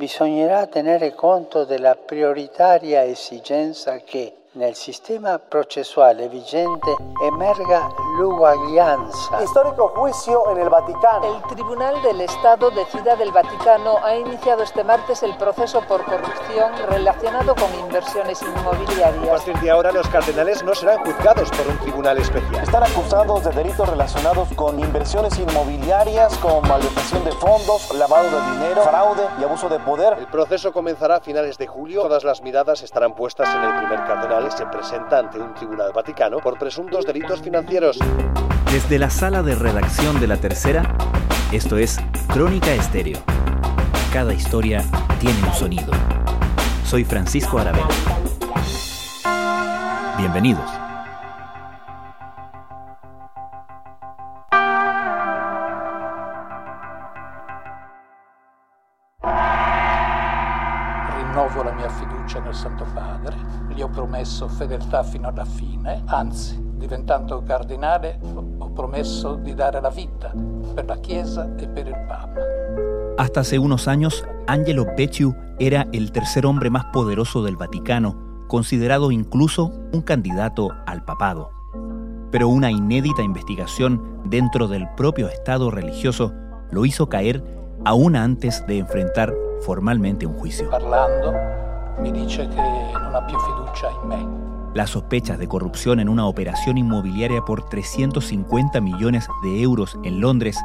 bisognerà tenere conto della prioritaria esigenza che nel sistema processuale vigente emerga l'uguaglianza. Histórico juicio en el Vaticano. El Tribunal del Estado de Ciudad del Vaticano ha iniciado este martes el proceso por corrupción relacionado con inversiones inmobiliarias. A partir de ahora los cardenales no serán juzgados por un tribunal especial. Están acusados de delitos relacionados con inversiones inmobiliarias, con malversación de fondos, lavado de dinero, fraude y abuso de poder. El proceso comenzará a finales de julio. Todas las miradas estarán puestas en el primer cardenal se presenta ante un tribunal vaticano por presuntos delitos financieros. Desde la sala de redacción de La Tercera, esto es Crónica Estéreo. Cada historia tiene un sonido. Soy Francisco Aravena. Bienvenidos. Promesso fedeltà fino alla fine, anzi, diventando cardinale, ho promesso di dare la vita per la Chiesa e per il Papa. Hasta hace unos años, Angelo Becciu era el tercer hombre más poderoso del Vaticano, considerado incluso un candidato al papado. Pero una inédita investigación dentro del propio Estado religioso lo hizo caer aún antes de enfrentar formalmente un juicio. Parlando, mi dice che non ha più fiducia in me. Las sospechas de corrupción en una operación inmobiliaria por 350 millones de euros en Londres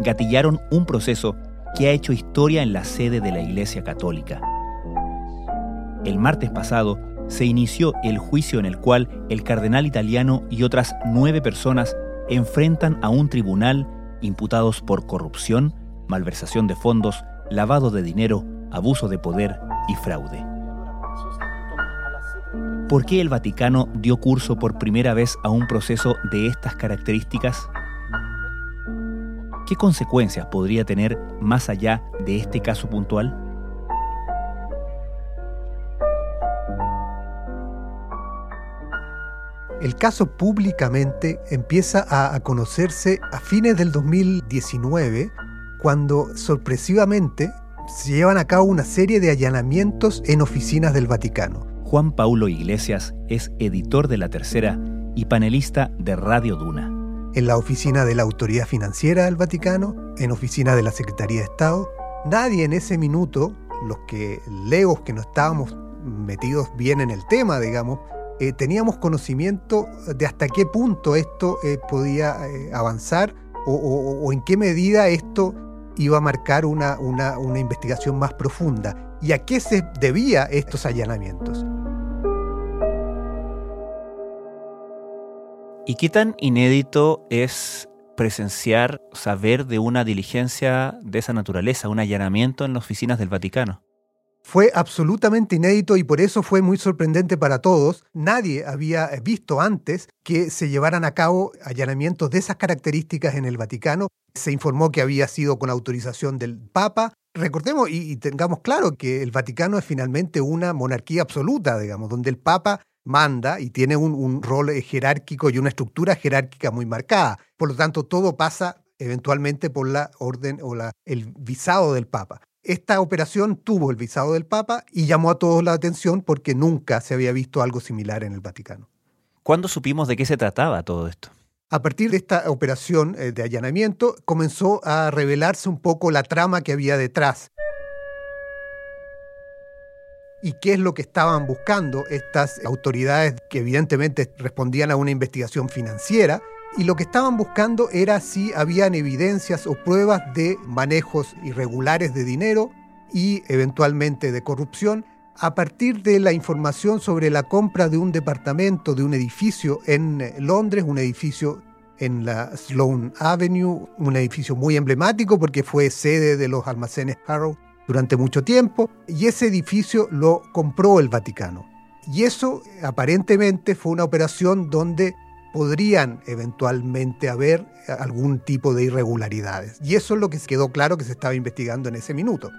gatillaron un proceso que ha hecho historia en la sede de la Iglesia Católica. El martes pasado se inició el juicio en el cual el cardenal italiano y otras nueve personas enfrentan a un tribunal imputados por corrupción, malversación de fondos, lavado de dinero, abuso de poder y fraude. ¿Por qué el Vaticano dio curso por primera vez a un proceso de estas características? ¿Qué consecuencias podría tener más allá de este caso puntual? El caso públicamente empieza a, conocerse a fines del 2019, cuando sorpresivamente se llevan a cabo una serie de allanamientos en oficinas del Vaticano. Juan Paulo Iglesias es editor de La Tercera y panelista de Radio Duna. En la oficina de la Autoridad Financiera del Vaticano, en oficina de la Secretaría de Estado, nadie en ese minuto, los que legos que no estábamos metidos bien en el tema, digamos, eh, teníamos conocimiento de hasta qué punto esto eh, podía eh, avanzar o, en qué medida esto iba a marcar una, una, una investigación más profunda y a qué se debía estos allanamientos. ¿Y qué tan inédito es presenciar, saber de una diligencia de esa naturaleza, un allanamiento en las oficinas del Vaticano? Fue absolutamente inédito y por eso fue muy sorprendente para todos. Nadie había visto antes que se llevaran a cabo allanamientos de esas características en el Vaticano. Se informó que había sido con autorización del Papa. Recordemos y, tengamos claro que el Vaticano es finalmente una monarquía absoluta, digamos, donde el Papa manda y tiene un, rol jerárquico y una estructura jerárquica muy marcada. Por lo tanto, todo pasa eventualmente por la orden o la, el visado del Papa. Esta operación tuvo el visado del Papa y llamó a todos la atención porque nunca se había visto algo similar en el Vaticano. ¿Cuándo supimos de qué se trataba todo esto? A partir de esta operación eh, de allanamiento comenzó a revelarse un poco la trama que había detrás. ¿Y qué es lo que estaban buscando estas autoridades que evidentemente respondían a una investigación financiera? y lo que estaban buscando era si habían evidencias o pruebas de manejos irregulares de dinero y eventualmente de corrupción a partir de la información sobre la compra de un departamento, de un edificio en Londres, un edificio en la Sloane Avenue, un edificio muy emblemático porque fue sede de los almacenes Harrow durante mucho tiempo, y ese edificio lo compró el Vaticano. Y eso aparentemente fue una operación donde podrían eventualmente haber algún tipo de irregularidades. Y eso es lo que quedó claro que se estaba investigando en ese minuto.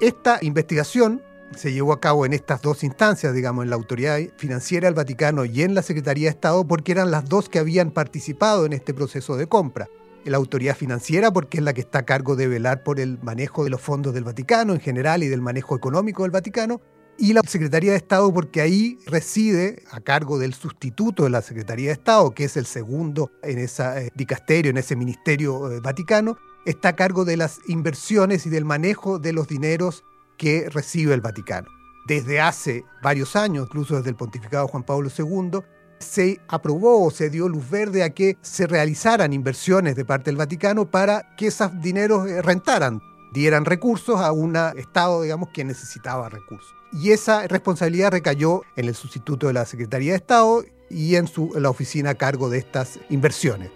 Esta investigación se llevó a cabo en estas dos instancias, digamos, en la Autoridad Financiera del Vaticano y en la Secretaría de Estado, porque eran las dos que habían participado en este proceso de compra. La autoridad financiera porque es la que está a cargo de velar por el manejo de los fondos del Vaticano en general y del manejo económico del Vaticano, y la Secretaría de Estado porque ahí reside a cargo del sustituto de la Secretaría de Estado, que es el segundo en ese eh, dicasterio, en ese ministerio eh, vaticano, está a cargo de las inversiones y del manejo de los dineros que recibe el Vaticano. Desde hace varios años, incluso desde el pontificado Juan Pablo II, se aprobó o se dio luz verde a que se realizaran inversiones de parte del Vaticano para que esos dineros eh, rentaran, dieran recursos a un Estado, digamos, que necesitaba recursos. Y esa responsabilidad recayó en el sustituto de la Secretaría de Estado y en, su, la oficina a cargo de estas inversiones.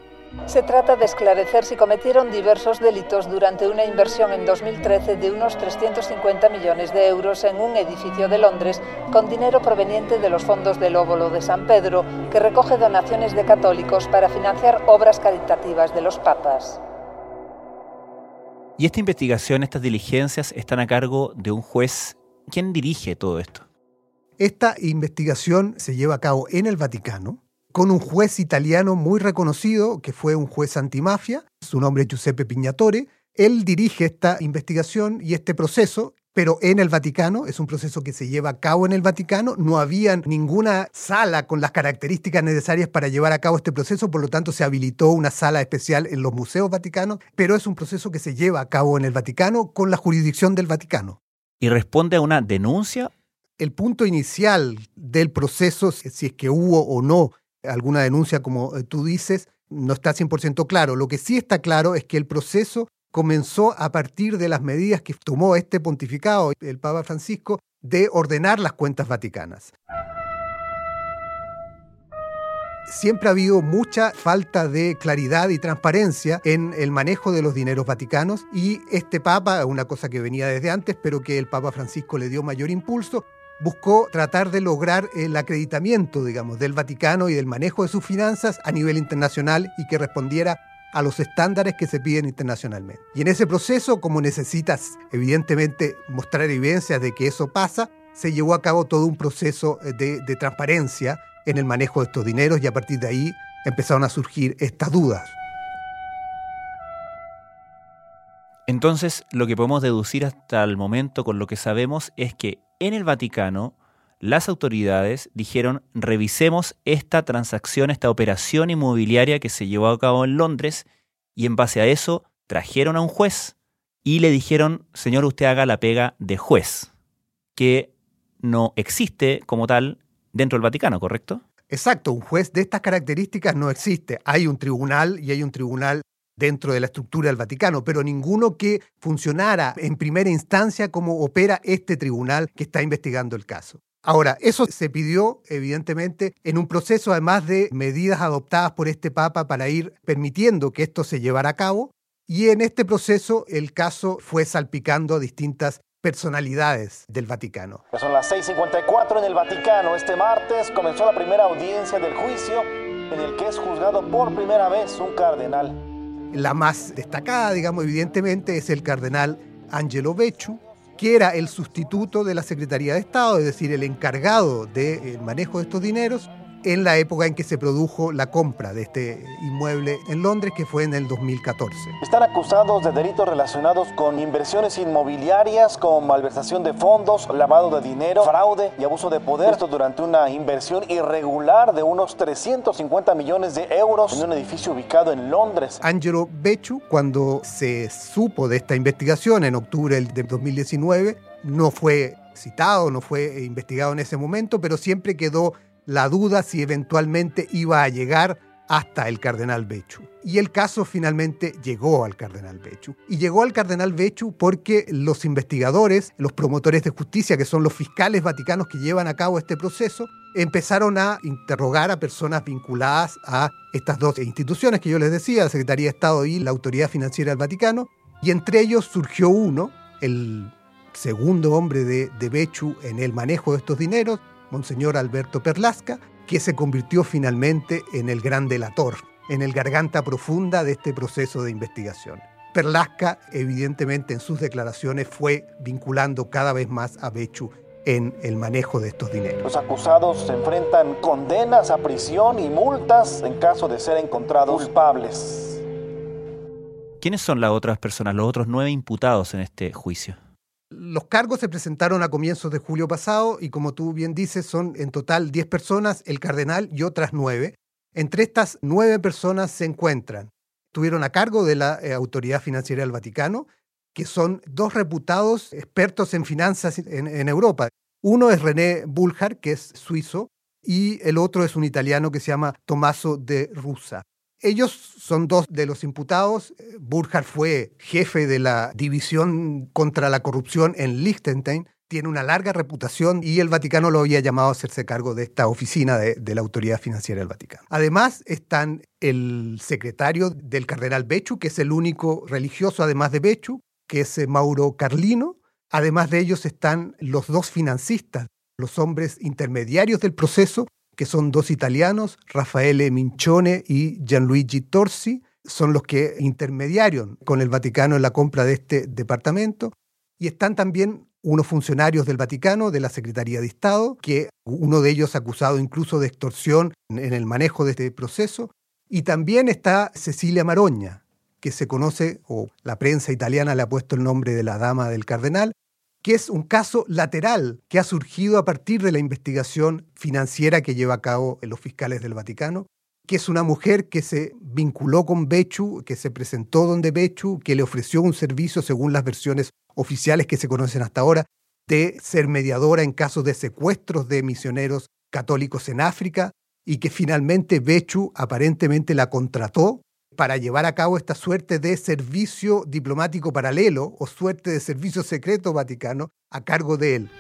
Se trata de esclarecer si cometieron diversos delitos durante una inversión en 2013 de unos 350 millones de euros en un edificio de Londres con dinero proveniente de los fondos del óvulo de San Pedro, que recoge donaciones de católicos para financiar obras caritativas de los papas. Y esta investigación, estas diligencias están a cargo de un juez. ¿Quién dirige todo esto? Esta investigación se lleva a cabo en el Vaticano con un juez italiano muy reconocido, que fue un juez antimafia, su nombre es Giuseppe Pignatore. Él dirige esta investigación y este proceso, pero en el Vaticano, es un proceso que se lleva a cabo en el Vaticano, no había ninguna sala con las características necesarias para llevar a cabo este proceso, por lo tanto se habilitó una sala especial en los museos vaticanos, pero es un proceso que se lleva a cabo en el Vaticano con la jurisdicción del Vaticano. ¿Y responde a una denuncia? El punto inicial del proceso, si es que hubo o no alguna denuncia, como eh, tú dices, no está 100% claro. Lo que sí está claro es que el proceso comenzó a partir de las medidas que tomó este pontificado, el Papa Francisco, de ordenar las cuentas vaticanas. Siempre ha habido mucha falta de claridad y transparencia en el manejo de los dineros vaticanos y este Papa, una cosa que venía desde antes, pero que el Papa Francisco le dio mayor impulso, buscó tratar de lograr el acreditamiento, digamos, del Vaticano y del manejo de sus finanzas a nivel internacional y que respondiera a los estándares que se piden internacionalmente. Y en ese proceso, como necesitas evidentemente mostrar evidencias de que eso pasa, se llevó a cabo todo un proceso de, de transparencia en el manejo de estos dineros y a partir de ahí empezaron a surgir estas dudas. Entonces, lo que podemos deducir hasta el momento con lo que sabemos es que en el Vaticano las autoridades dijeron revisemos esta transacción, esta operación inmobiliaria que se llevó a cabo en Londres y en base a eso trajeron a un juez y le dijeron, señor, usted haga la pega de juez, que no existe como tal dentro del Vaticano, ¿correcto? Exacto, un juez de estas características no existe. Hay un tribunal y hay un tribunal dentro de la estructura del Vaticano, pero ninguno que funcionara en primera instancia como opera este tribunal que está investigando el caso. Ahora, eso se pidió, evidentemente, en un proceso además de medidas adoptadas por este Papa para ir permitiendo que esto se llevara a cabo, y en este proceso el caso fue salpicando a distintas personalidades del Vaticano. son las 6.54 en el Vaticano. Este martes comenzó la primera audiencia del juicio en el que es juzgado por primera vez un cardenal. La más destacada, digamos, evidentemente, es el cardenal Angelo Becciu, que era el sustituto de la Secretaría de Estado, es decir, el encargado del manejo de estos dineros, en la época en que se produjo la compra de este inmueble en Londres, que fue en el 2014. Están acusados de delitos relacionados con inversiones inmobiliarias, con malversación de fondos, lavado de dinero, fraude y abuso de poder. Esto durante una inversión irregular de unos 350 millones de euros en un edificio ubicado en Londres. Angelo Becciu, cuando se supo de esta investigación en octubre de 2019, no fue citado, no fue investigado en ese momento, pero siempre quedó la duda si eventualmente iba a llegar hasta el cardenal Bechu. Y el caso finalmente llegó al cardenal Bechu. Y llegó al cardenal Bechu porque los investigadores, los promotores de justicia, que son los fiscales vaticanos que llevan a cabo este proceso, empezaron a interrogar a personas vinculadas a estas dos instituciones que yo les decía, la Secretaría de Estado y la Autoridad Financiera del Vaticano. Y entre ellos surgió uno, el segundo hombre de, de Bechu en el manejo de estos dineros, Monseñor Alberto Perlasca, que se convirtió finalmente en el gran delator, en el garganta profunda de este proceso de investigación. Perlasca, evidentemente, en sus declaraciones fue vinculando cada vez más a Bechu en el manejo de estos dineros. Los acusados se enfrentan condenas a prisión y multas en caso de ser encontrados culpables. ¿Quiénes son las otras personas, los otros nueve imputados en este juicio? Los cargos se presentaron a comienzos de julio pasado y como tú bien dices, son en total 10 personas, el cardenal y otras nueve. Entre estas nueve personas se encuentran, tuvieron a cargo de la eh, Autoridad Financiera del Vaticano, que son dos reputados expertos en finanzas en, Europa. Uno es René Buljar, que es suizo, y el otro es un italiano que se llama Tommaso de Rusa. Ellos son dos de los imputados. Burkhardt fue jefe de la División contra la Corrupción en Liechtenstein. Tiene una larga reputación y el Vaticano lo había llamado a hacerse cargo de esta oficina de, la Autoridad Financiera del Vaticano. Además están el secretario del cardenal Bechu, que es el único religioso además de Bechu, que es eh, Mauro Carlino. Además de ellos están los dos financistas, los hombres intermediarios del proceso, que son dos italianos, Raffaele Minchone y Gianluigi Torsi, son los que intermediaron con el Vaticano en la compra de este departamento. Y están también unos funcionarios del Vaticano, de la Secretaría de Estado, que uno de ellos acusado incluso de extorsión en el manejo de este proceso. Y también está Cecilia Maroña, que se conoce, o la prensa italiana le ha puesto el nombre de la dama del cardenal, que es un caso lateral que ha surgido a partir de la investigación financiera que lleva a cabo los fiscales del Vaticano, que es una mujer que se vinculó con Bechu, que se presentó donde Bechu, que le ofreció un servicio, según las versiones oficiales que se conocen hasta ahora, de ser mediadora en casos de secuestros de misioneros católicos en África, y que finalmente Bechu aparentemente la contrató para llevar a cabo esta suerte de servicio diplomático paralelo o suerte de servicio secreto vaticano a cargo de él.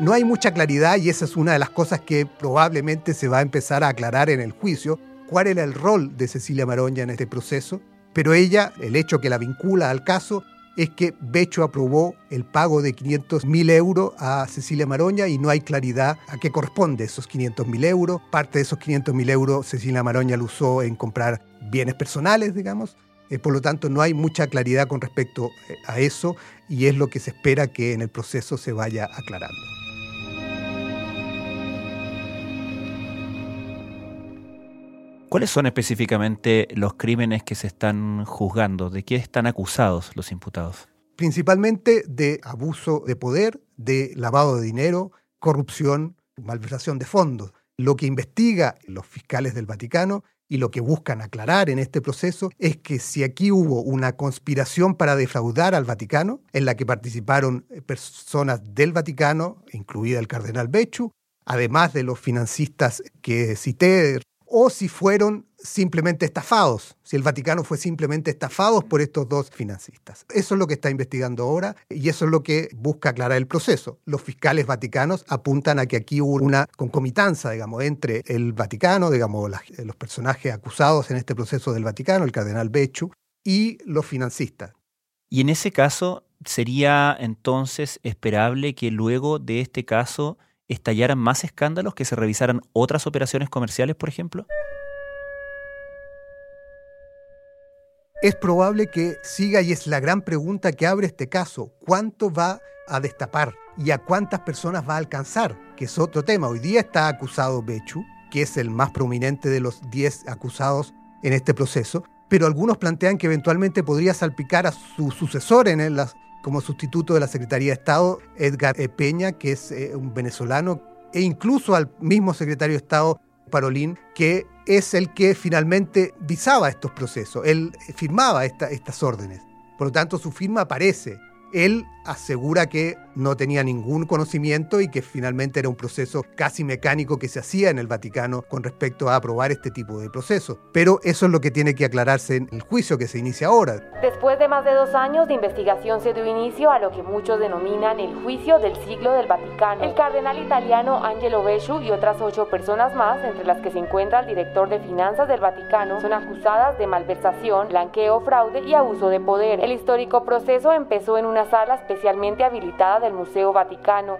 No hay mucha claridad y esa es una de las cosas que probablemente se va a empezar a aclarar en el juicio, cuál era el rol de Cecilia Maroña en este proceso, pero ella, el hecho que la vincula al caso, es que Becho aprobó el pago de 500 mil euros a Cecilia Maroña y no hay claridad a qué corresponde esos 500 mil euros. Parte de esos 500 mil euros Cecilia Maroña lo usó en comprar bienes personales, digamos. Eh, por lo tanto, no hay mucha claridad con respecto eh, a eso y es lo que se espera que en el proceso se vaya aclarando. ¿Cuáles son específicamente los crímenes que se están juzgando? ¿De qué están acusados los imputados? Principalmente de abuso de poder, de lavado de dinero, corrupción, malversación de fondos. Lo que investiga los fiscales del Vaticano y lo que buscan aclarar en este proceso es que si aquí hubo una conspiración para defraudar al Vaticano, en la que participaron personas del Vaticano, incluida el cardenal Bechu, además de los financistas que cité, o si fueron simplemente estafados, si el Vaticano fue simplemente estafados por estos dos financistas. Eso es lo que está investigando ahora y eso es lo que busca aclarar el proceso. Los fiscales vaticanos apuntan a que aquí hubo una concomitancia, digamos, entre el Vaticano, digamos, los personajes acusados en este proceso del Vaticano, el cardenal Bechu, y los financistas. Y en ese caso, ¿sería entonces esperable que luego de este caso estallaran más escándalos, que se revisaran otras operaciones comerciales, por ejemplo? Es probable que siga y es la gran pregunta que abre este caso. ¿Cuánto va a destapar y a cuántas personas va a alcanzar? Que es otro tema. Hoy día está acusado Bechu, que es el más prominente de los 10 acusados en este proceso, pero algunos plantean que eventualmente podría salpicar a su sucesor en las como sustituto de la Secretaría de Estado, Edgar e. Peña, que es eh, un venezolano, e incluso al mismo secretario de Estado, Parolín, que es el que finalmente visaba estos procesos, él firmaba estas órdenes. Por lo tanto, su firma aparece él asegura que no tenía ningún conocimiento y que finalmente era un proceso casi mecánico que se hacía en el Vaticano con respecto a aprobar este tipo de procesos. Pero eso es lo que tiene que aclararse en el juicio que se inicia ahora. Después de más de dos años de investigación se dio inicio a lo que muchos denominan el juicio del siglo del Vaticano. El cardenal italiano Angelo Besciu y otras ocho personas más, entre las que se encuentra el director de finanzas del Vaticano, son acusadas de malversación, blanqueo, fraude y abuso de poder. El histórico proceso empezó en una sala especialmente habilitada del Museo Vaticano.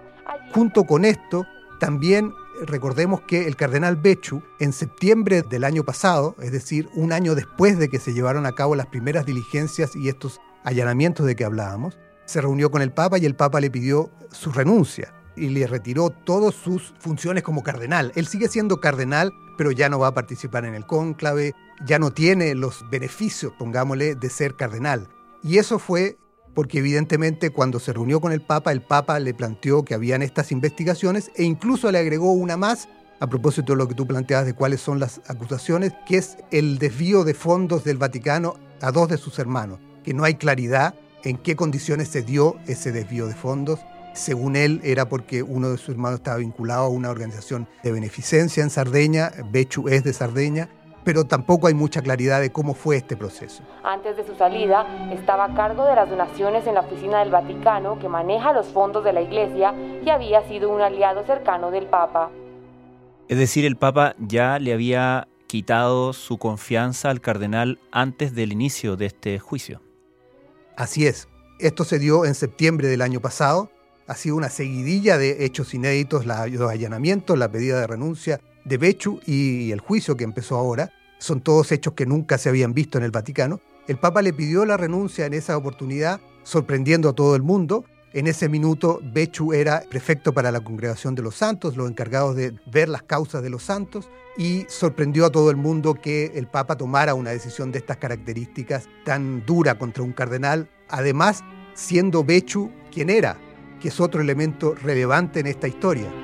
Junto con esto, también recordemos que el cardenal Bechu, en septiembre del año pasado, es decir, un año después de que se llevaron a cabo las primeras diligencias y estos allanamientos de que hablábamos, se reunió con el Papa y el Papa le pidió su renuncia. y le retiró todas sus funciones como cardenal. Él sigue siendo cardenal, pero ya no va a participar en el cónclave, ya no tiene los beneficios, pongámosle, de ser cardenal. Y eso fue porque evidentemente cuando se reunió con el Papa, el Papa le planteó que habían estas investigaciones e incluso le agregó una más a propósito de lo que tú planteabas de cuáles son las acusaciones, que es el desvío de fondos del Vaticano a dos de sus hermanos, que no hay claridad en qué condiciones se dio ese desvío de fondos. Según él, era porque uno de sus hermanos estaba vinculado a una organización de beneficencia en Sardeña, Bechu es de Sardeña, pero tampoco hay mucha claridad de cómo fue este proceso. Antes de su salida, estaba a cargo de las donaciones en la oficina del Vaticano que maneja los fondos de la Iglesia y había sido un aliado cercano del Papa. Es decir, el Papa ya le había quitado su confianza al cardenal antes del inicio de este juicio. Así es. Esto se dio en septiembre del año pasado. Ha sido una seguidilla de hechos inéditos, los allanamientos, la pedida de renuncia de Bechu y el juicio que empezó ahora. Son todos hechos que nunca se habían visto en el Vaticano. El Papa le pidió la renuncia en esa oportunidad, sorprendiendo a todo el mundo. En ese minuto, Bechu era prefecto para la Congregación de los Santos, los encargados de ver las causas de los santos, y sorprendió a todo el mundo que el Papa tomara una decisión de estas características tan dura contra un cardenal, además siendo Bechu quien era, que es otro elemento relevante en esta historia.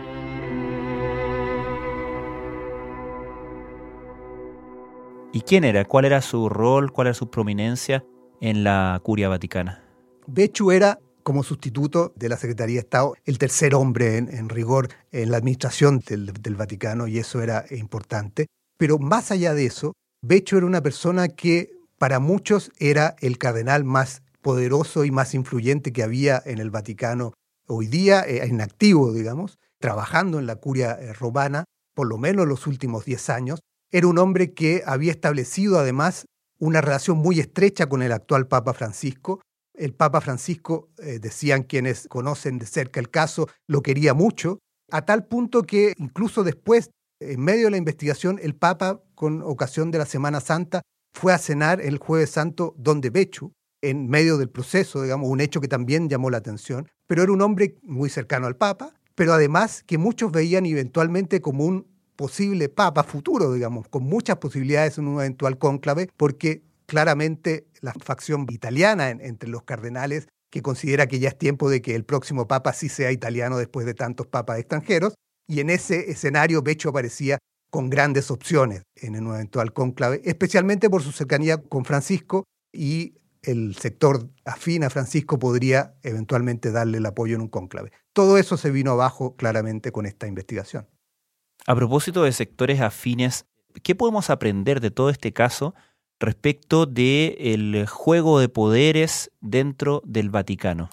¿Y quién era? ¿Cuál era su rol? ¿Cuál era su prominencia en la curia vaticana? Bechu era, como sustituto de la Secretaría de Estado, el tercer hombre en, rigor en la administración del, del, Vaticano, y eso era importante. Pero más allá de eso, Bechu era una persona que para muchos era el cardenal más poderoso y más influyente que había en el Vaticano hoy día, eh, en activo, digamos, trabajando en la curia eh, romana, por lo menos los últimos 10 años, era un hombre que había establecido además una relación muy estrecha con el actual Papa Francisco. El Papa Francisco, eh, decían quienes conocen de cerca el caso, lo quería mucho, a tal punto que incluso después, en medio de la investigación, el Papa, con ocasión de la Semana Santa, fue a cenar el jueves santo donde Bechu, en medio del proceso, digamos, un hecho que también llamó la atención, pero era un hombre muy cercano al Papa, pero además que muchos veían eventualmente como un posible papa futuro, digamos, con muchas posibilidades en un eventual cónclave, porque claramente la facción italiana entre los cardenales, que considera que ya es tiempo de que el próximo papa sí sea italiano después de tantos papas extranjeros, y en ese escenario Becho aparecía con grandes opciones en un eventual cónclave, especialmente por su cercanía con Francisco y el sector afín a Francisco podría eventualmente darle el apoyo en un cónclave. Todo eso se vino abajo claramente con esta investigación. A propósito de sectores afines, ¿qué podemos aprender de todo este caso respecto del juego de poderes dentro del Vaticano?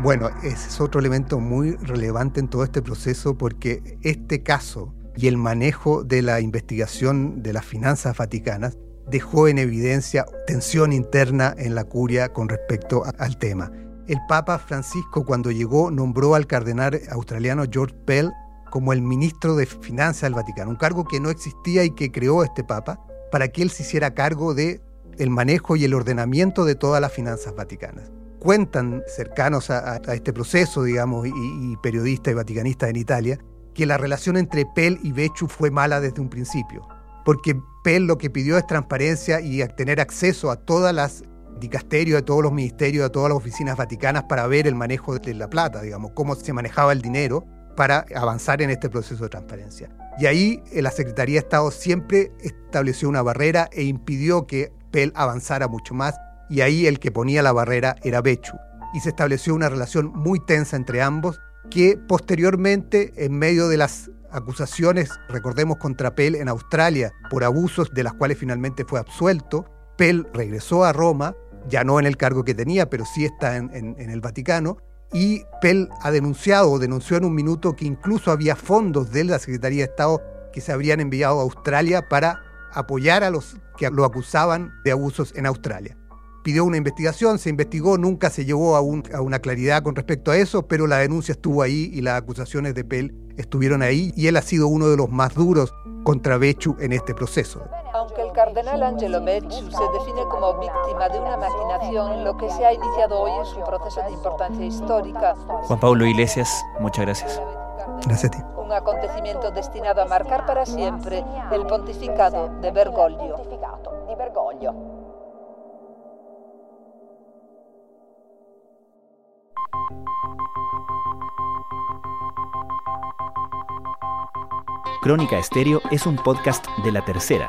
Bueno, ese es otro elemento muy relevante en todo este proceso porque este caso y el manejo de la investigación de las finanzas vaticanas dejó en evidencia tensión interna en la curia con respecto al tema. El Papa Francisco cuando llegó nombró al cardenal australiano George Pell como el ministro de Finanzas del Vaticano, un cargo que no existía y que creó este Papa para que él se hiciera cargo de el manejo y el ordenamiento de todas las finanzas vaticanas. Cuentan cercanos a, este proceso, digamos, y, periodistas y vaticanistas en Italia, que la relación entre Pell y Bechu fue mala desde un principio, porque Pell lo que pidió es transparencia y tener acceso a todas las dicasterio, de todos los ministerios, de todas las oficinas vaticanas para ver el manejo de la plata, digamos, cómo se manejaba el dinero para avanzar en este proceso de transparencia. Y ahí eh, la Secretaría de Estado siempre estableció una barrera e impidió que Pell avanzara mucho más, y ahí el que ponía la barrera era Bechu. Y se estableció una relación muy tensa entre ambos, que posteriormente, en medio de las acusaciones, recordemos, contra Pell en Australia por abusos de las cuales finalmente fue absuelto, Pell regresó a Roma ya no en el cargo que tenía, pero sí está en, el Vaticano. Y Pell ha denunciado, o denunció en un minuto, que incluso había fondos de la Secretaría de Estado que se habrían enviado a Australia para apoyar a los que lo acusaban de abusos en Australia. Pidió una investigación, se investigó, nunca se llegó a, a una claridad con respecto a eso, pero la denuncia estuvo ahí y las acusaciones de Pell estuvieron ahí y él ha sido uno de los más duros contra Bechu en este proceso. Cardenal Angelo Becciu se define como víctima de una maquinación en lo que se ha iniciado hoy es un proceso de importancia histórica. Juan Pablo Iglesias, muchas gracias. Gracias a ti. Un acontecimiento destinado a marcar para siempre el pontificado de Bergoglio. Crónica Estéreo es un podcast de La Tercera.